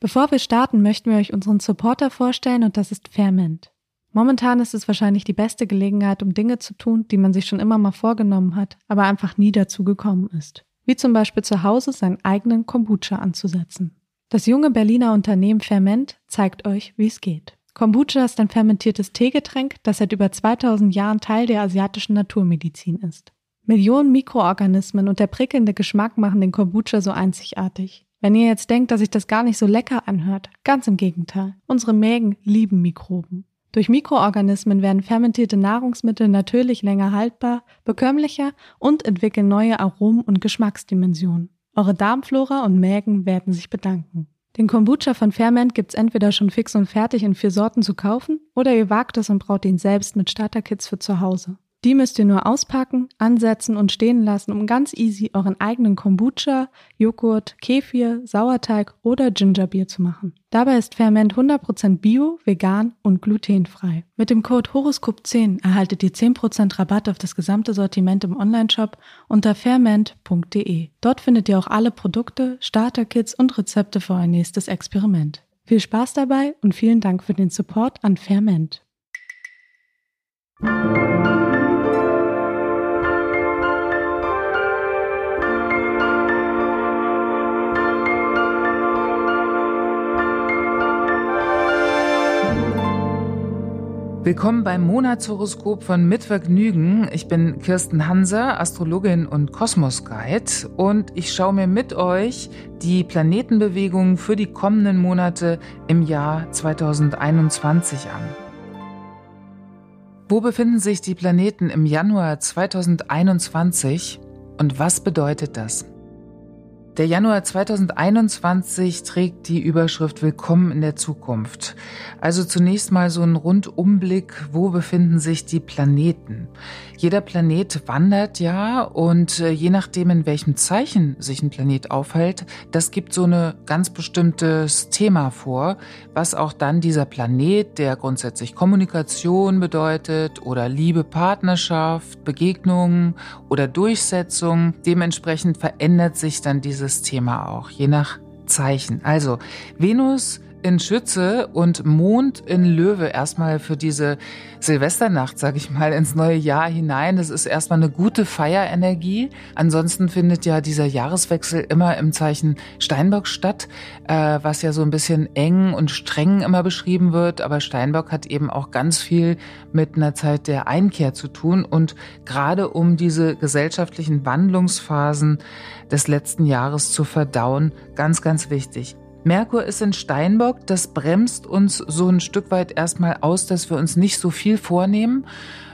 Bevor wir starten, möchten wir euch unseren Supporter vorstellen und das ist Fairment. Momentan ist es wahrscheinlich die beste Gelegenheit, um Dinge zu tun, die man sich schon immer mal vorgenommen hat, aber einfach nie dazu gekommen ist. Wie zum Beispiel zu Hause seinen eigenen Kombucha anzusetzen. Das junge Berliner Unternehmen Ferment zeigt euch, wie es geht. Kombucha ist ein fermentiertes Teegetränk, das seit über 2000 Jahren Teil der asiatischen Naturmedizin ist. Millionen Mikroorganismen und der prickelnde Geschmack machen den Kombucha so einzigartig. Wenn ihr jetzt denkt, dass sich das gar nicht so lecker anhört, ganz im Gegenteil. Unsere Mägen lieben Mikroben. Durch Mikroorganismen werden fermentierte Nahrungsmittel natürlich länger haltbar, bekömmlicher und entwickeln neue Aromen und Geschmacksdimensionen. Eure Darmflora und Mägen werden sich bedanken. Den Kombucha von Ferment gibt's entweder schon fix und fertig in vier Sorten zu kaufen oder ihr wagt es und braut ihn selbst mit Starterkits für zu Hause. Die müsst ihr nur auspacken, ansetzen und stehen lassen, um ganz easy euren eigenen Kombucha, Joghurt, Kefir, Sauerteig oder Gingerbier zu machen. Dabei ist Ferment 100% bio, vegan und glutenfrei. Mit dem Code Horoskop10 erhaltet ihr 10% Rabatt auf das gesamte Sortiment im Onlineshop unter ferment.de. Dort findet ihr auch alle Produkte, Starterkits und Rezepte für euer nächstes Experiment. Viel Spaß dabei und vielen Dank für den Support an Ferment. Willkommen beim Monatshoroskop von Mitvergnügen. Ich bin Kirsten Hanser, Astrologin und Kosmos-Guide und ich schaue mir mit euch die Planetenbewegungen für die kommenden Monate im Jahr 2021 an. Wo befinden sich die Planeten im Januar 2021 und was bedeutet das? Der Januar 2021 trägt die Überschrift Willkommen in der Zukunft. Also zunächst mal so ein Rundumblick, wo befinden sich die Planeten. Jeder Planet wandert ja und äh, je nachdem, in welchem Zeichen sich ein Planet aufhält, das gibt so ein ganz bestimmtes Thema vor, was auch dann dieser Planet, der grundsätzlich Kommunikation bedeutet oder Liebe, Partnerschaft, Begegnungen oder Durchsetzung, dementsprechend verändert sich dann diese dieses Thema auch, je nach Zeichen. Also Venus in Schütze und Mond in Löwe erstmal für diese Silvesternacht, sag ich mal, ins neue Jahr hinein. Das ist erstmal eine gute Feierenergie. Ansonsten findet ja dieser Jahreswechsel immer im Zeichen Steinbock statt, äh, was ja so ein bisschen eng und streng immer beschrieben wird. Aber Steinbock hat eben auch ganz viel mit einer Zeit der Einkehr zu tun und gerade um diese gesellschaftlichen Wandlungsphasen des letzten Jahres zu verdauen, ganz, ganz wichtig. Merkur ist in Steinbock, das bremst uns so ein Stück weit erstmal aus, dass wir uns nicht so viel vornehmen.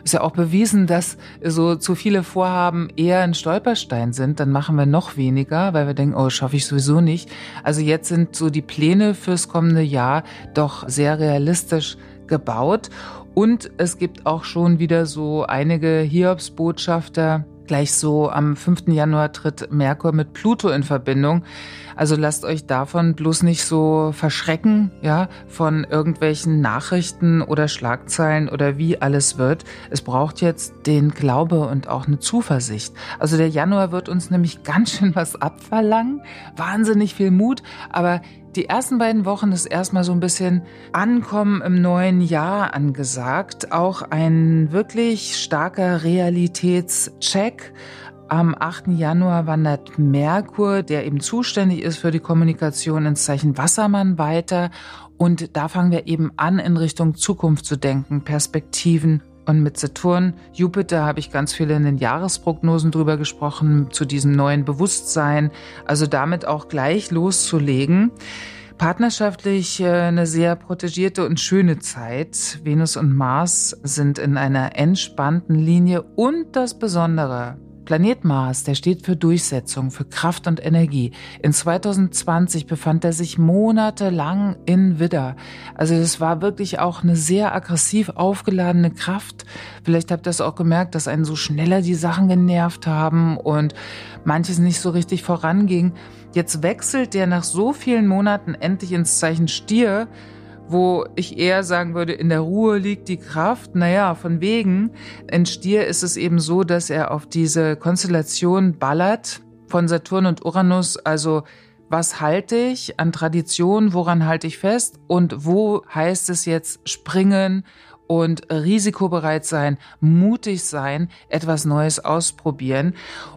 Ist ja auch bewiesen, dass so zu viele Vorhaben eher ein Stolperstein sind. Dann machen wir noch weniger, weil wir denken, oh, schaffe ich sowieso nicht. Also jetzt sind so die Pläne fürs kommende Jahr doch sehr realistisch gebaut. Und es gibt auch schon wieder so einige Hiobsbotschafter, Gleich so am 5. Januar tritt Merkur mit Pluto in Verbindung. Also lasst euch davon bloß nicht so verschrecken, ja, von irgendwelchen Nachrichten oder Schlagzeilen oder wie alles wird. Es braucht jetzt den Glaube und auch eine Zuversicht. Also der Januar wird uns nämlich ganz schön was abverlangen. Wahnsinnig viel Mut, aber die ersten beiden Wochen ist erstmal so ein bisschen Ankommen im neuen Jahr angesagt. Auch ein wirklich starker Realitätscheck. Am 8. Januar wandert Merkur, der eben zuständig ist für die Kommunikation ins Zeichen Wassermann weiter. Und da fangen wir eben an, in Richtung Zukunft zu denken, Perspektiven und mit Saturn, Jupiter habe ich ganz viele in den Jahresprognosen drüber gesprochen, zu diesem neuen Bewusstsein. Also damit auch gleich loszulegen. Partnerschaftlich äh, eine sehr protegierte und schöne Zeit. Venus und Mars sind in einer entspannten Linie und das Besondere, Planet Mars, der steht für Durchsetzung, für Kraft und Energie. In 2020 befand er sich monatelang in Widder. Also es war wirklich auch eine sehr aggressiv aufgeladene Kraft. Vielleicht habt ihr es auch gemerkt, dass einen so schneller die Sachen genervt haben und manches nicht so richtig voranging. Jetzt wechselt der nach so vielen Monaten endlich ins Zeichen Stier wo ich eher sagen würde, in der Ruhe liegt die Kraft. Naja, von wegen. In Stier ist es eben so, dass er auf diese Konstellation ballert von Saturn und Uranus, also was halte ich an Tradition, woran halte ich fest und wo heißt es jetzt springen und risikobereit sein, mutig sein, etwas Neues ausprobieren.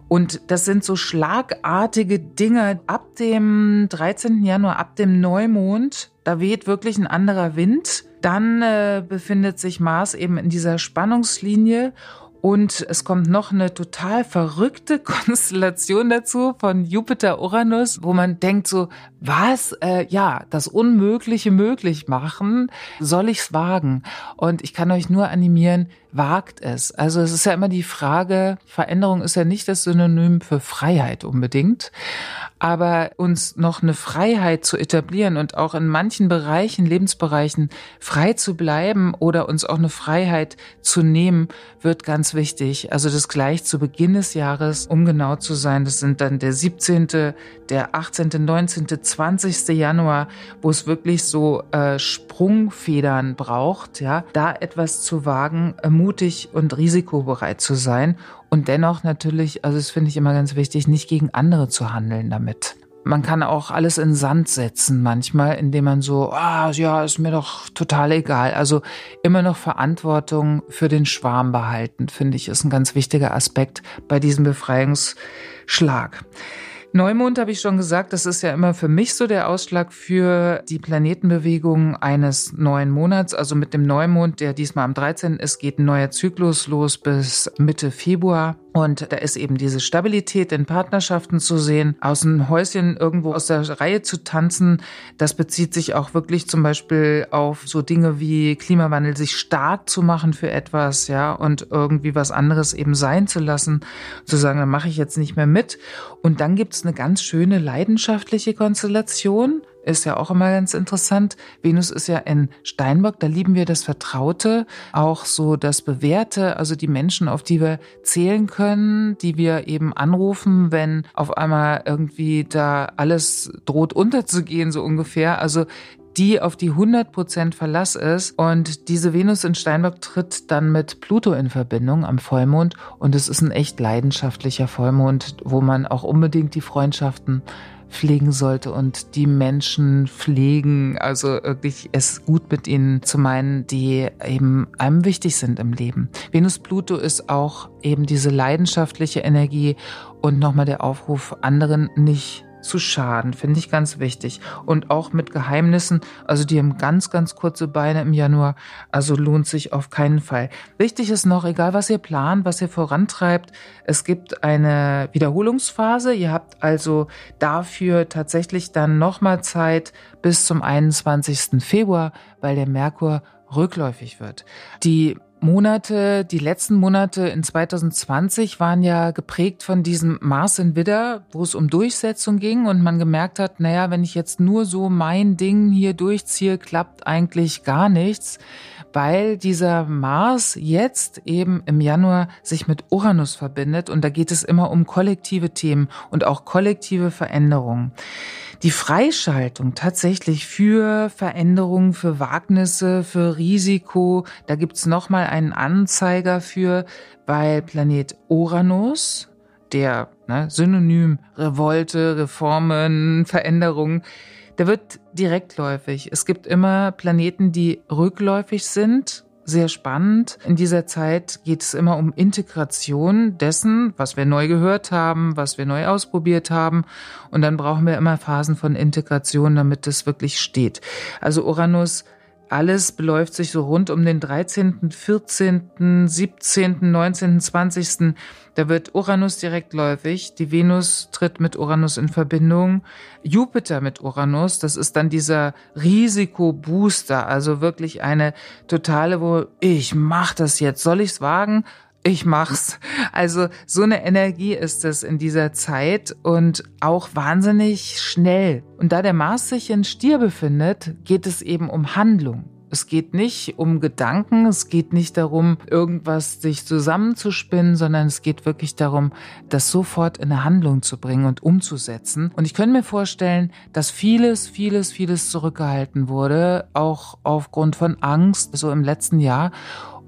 Und das sind so schlagartige Dinge ab dem 13. Januar, ab dem Neumond. Da weht wirklich ein anderer Wind. Dann äh, befindet sich Mars eben in dieser Spannungslinie und es kommt noch eine total verrückte Konstellation dazu von Jupiter-Uranus, wo man denkt so, was? Äh, ja, das Unmögliche möglich machen, soll ich's wagen? Und ich kann euch nur animieren, wagt es. Also es ist ja immer die Frage, Veränderung ist ja nicht das Synonym für Freiheit unbedingt, aber uns noch eine Freiheit zu etablieren und auch in manchen Bereichen, Lebensbereichen frei zu bleiben oder uns auch eine Freiheit zu nehmen, wird ganz wichtig. Also das gleich zu Beginn des Jahres, um genau zu sein, das sind dann der 17., der 18., 19., 20. Januar, wo es wirklich so äh, Sprungfedern braucht, ja, da etwas zu wagen, äh, mutig und risikobereit zu sein und dennoch natürlich, also das finde ich immer ganz wichtig, nicht gegen andere zu handeln damit. Man kann auch alles in Sand setzen manchmal, indem man so, ah, ja, ist mir doch total egal. Also immer noch Verantwortung für den Schwarm behalten, finde ich, ist ein ganz wichtiger Aspekt bei diesem Befreiungsschlag. Neumond habe ich schon gesagt, das ist ja immer für mich so der Ausschlag für die Planetenbewegung eines neuen Monats. Also mit dem Neumond, der diesmal am 13. ist, geht ein neuer Zyklus los bis Mitte Februar. Und da ist eben diese Stabilität in Partnerschaften zu sehen, aus dem Häuschen irgendwo aus der Reihe zu tanzen. Das bezieht sich auch wirklich zum Beispiel auf so Dinge wie Klimawandel, sich stark zu machen für etwas, ja, und irgendwie was anderes eben sein zu lassen, zu sagen, dann mache ich jetzt nicht mehr mit. Und dann gibt's eine ganz schöne leidenschaftliche Konstellation ist ja auch immer ganz interessant. Venus ist ja in Steinbock, da lieben wir das Vertraute, auch so das Bewährte, also die Menschen, auf die wir zählen können, die wir eben anrufen, wenn auf einmal irgendwie da alles droht unterzugehen, so ungefähr. Also die auf die 100% Verlass ist. Und diese Venus in Steinbock tritt dann mit Pluto in Verbindung am Vollmond. Und es ist ein echt leidenschaftlicher Vollmond, wo man auch unbedingt die Freundschaften pflegen sollte und die Menschen pflegen, also wirklich es gut mit ihnen zu meinen, die eben einem wichtig sind im Leben. Venus Pluto ist auch eben diese leidenschaftliche Energie und nochmal der Aufruf, anderen nicht zu schaden, finde ich ganz wichtig. Und auch mit Geheimnissen, also die haben ganz, ganz kurze Beine im Januar, also lohnt sich auf keinen Fall. Wichtig ist noch, egal was ihr plant, was ihr vorantreibt, es gibt eine Wiederholungsphase. Ihr habt also dafür tatsächlich dann nochmal Zeit bis zum 21. Februar, weil der Merkur rückläufig wird. Die Monate, die letzten Monate in 2020 waren ja geprägt von diesem Mars in Widder, wo es um Durchsetzung ging und man gemerkt hat, naja, wenn ich jetzt nur so mein Ding hier durchziehe, klappt eigentlich gar nichts, weil dieser Mars jetzt eben im Januar sich mit Uranus verbindet und da geht es immer um kollektive Themen und auch kollektive Veränderungen die Freischaltung tatsächlich für Veränderungen, für Wagnisse, für Risiko, da gibt's nochmal einen Anzeiger für, weil Planet Uranus, der ne, Synonym Revolte, Reformen, Veränderungen, der wird direktläufig. Es gibt immer Planeten, die rückläufig sind, sehr spannend. In dieser Zeit geht es immer um Integration dessen, was wir neu gehört haben, was wir neu ausprobiert haben. Und dann brauchen wir immer Phasen von Integration, damit es wirklich steht. Also Uranus alles beläuft sich so rund um den 13., 14., 17., 19., 20. Da wird Uranus direktläufig, die Venus tritt mit Uranus in Verbindung, Jupiter mit Uranus, das ist dann dieser Risikobooster, also wirklich eine totale, wo ich mach das jetzt, soll ich's wagen? Ich mach's. Also so eine Energie ist es in dieser Zeit und auch wahnsinnig schnell. Und da der Mars sich in Stier befindet, geht es eben um Handlung. Es geht nicht um Gedanken, es geht nicht darum, irgendwas sich zusammenzuspinnen, sondern es geht wirklich darum, das sofort in eine Handlung zu bringen und umzusetzen. Und ich könnte mir vorstellen, dass vieles, vieles, vieles zurückgehalten wurde, auch aufgrund von Angst, so im letzten Jahr.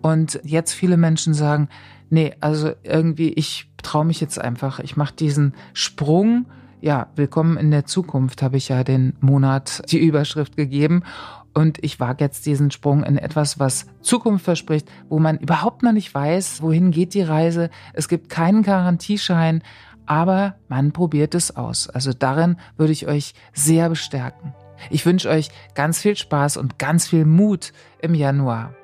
Und jetzt viele Menschen sagen, nee, also irgendwie, ich traue mich jetzt einfach, ich mache diesen Sprung ja, willkommen in der Zukunft habe ich ja den Monat die Überschrift gegeben. Und ich wage jetzt diesen Sprung in etwas, was Zukunft verspricht, wo man überhaupt noch nicht weiß, wohin geht die Reise. Es gibt keinen Garantieschein, aber man probiert es aus. Also darin würde ich euch sehr bestärken. Ich wünsche euch ganz viel Spaß und ganz viel Mut im Januar.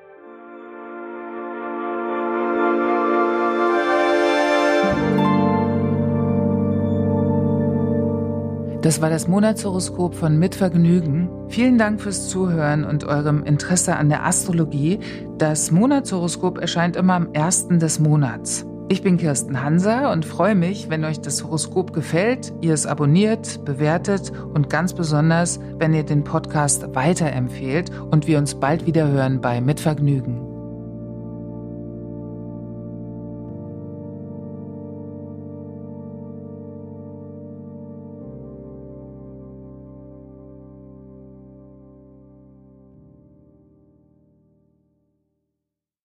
Das war das Monatshoroskop von Mitvergnügen. Vielen Dank fürs Zuhören und eurem Interesse an der Astrologie. Das Monatshoroskop erscheint immer am ersten des Monats. Ich bin Kirsten Hanser und freue mich, wenn euch das Horoskop gefällt, ihr es abonniert, bewertet und ganz besonders, wenn ihr den Podcast weiterempfehlt und wir uns bald wieder hören bei Mitvergnügen.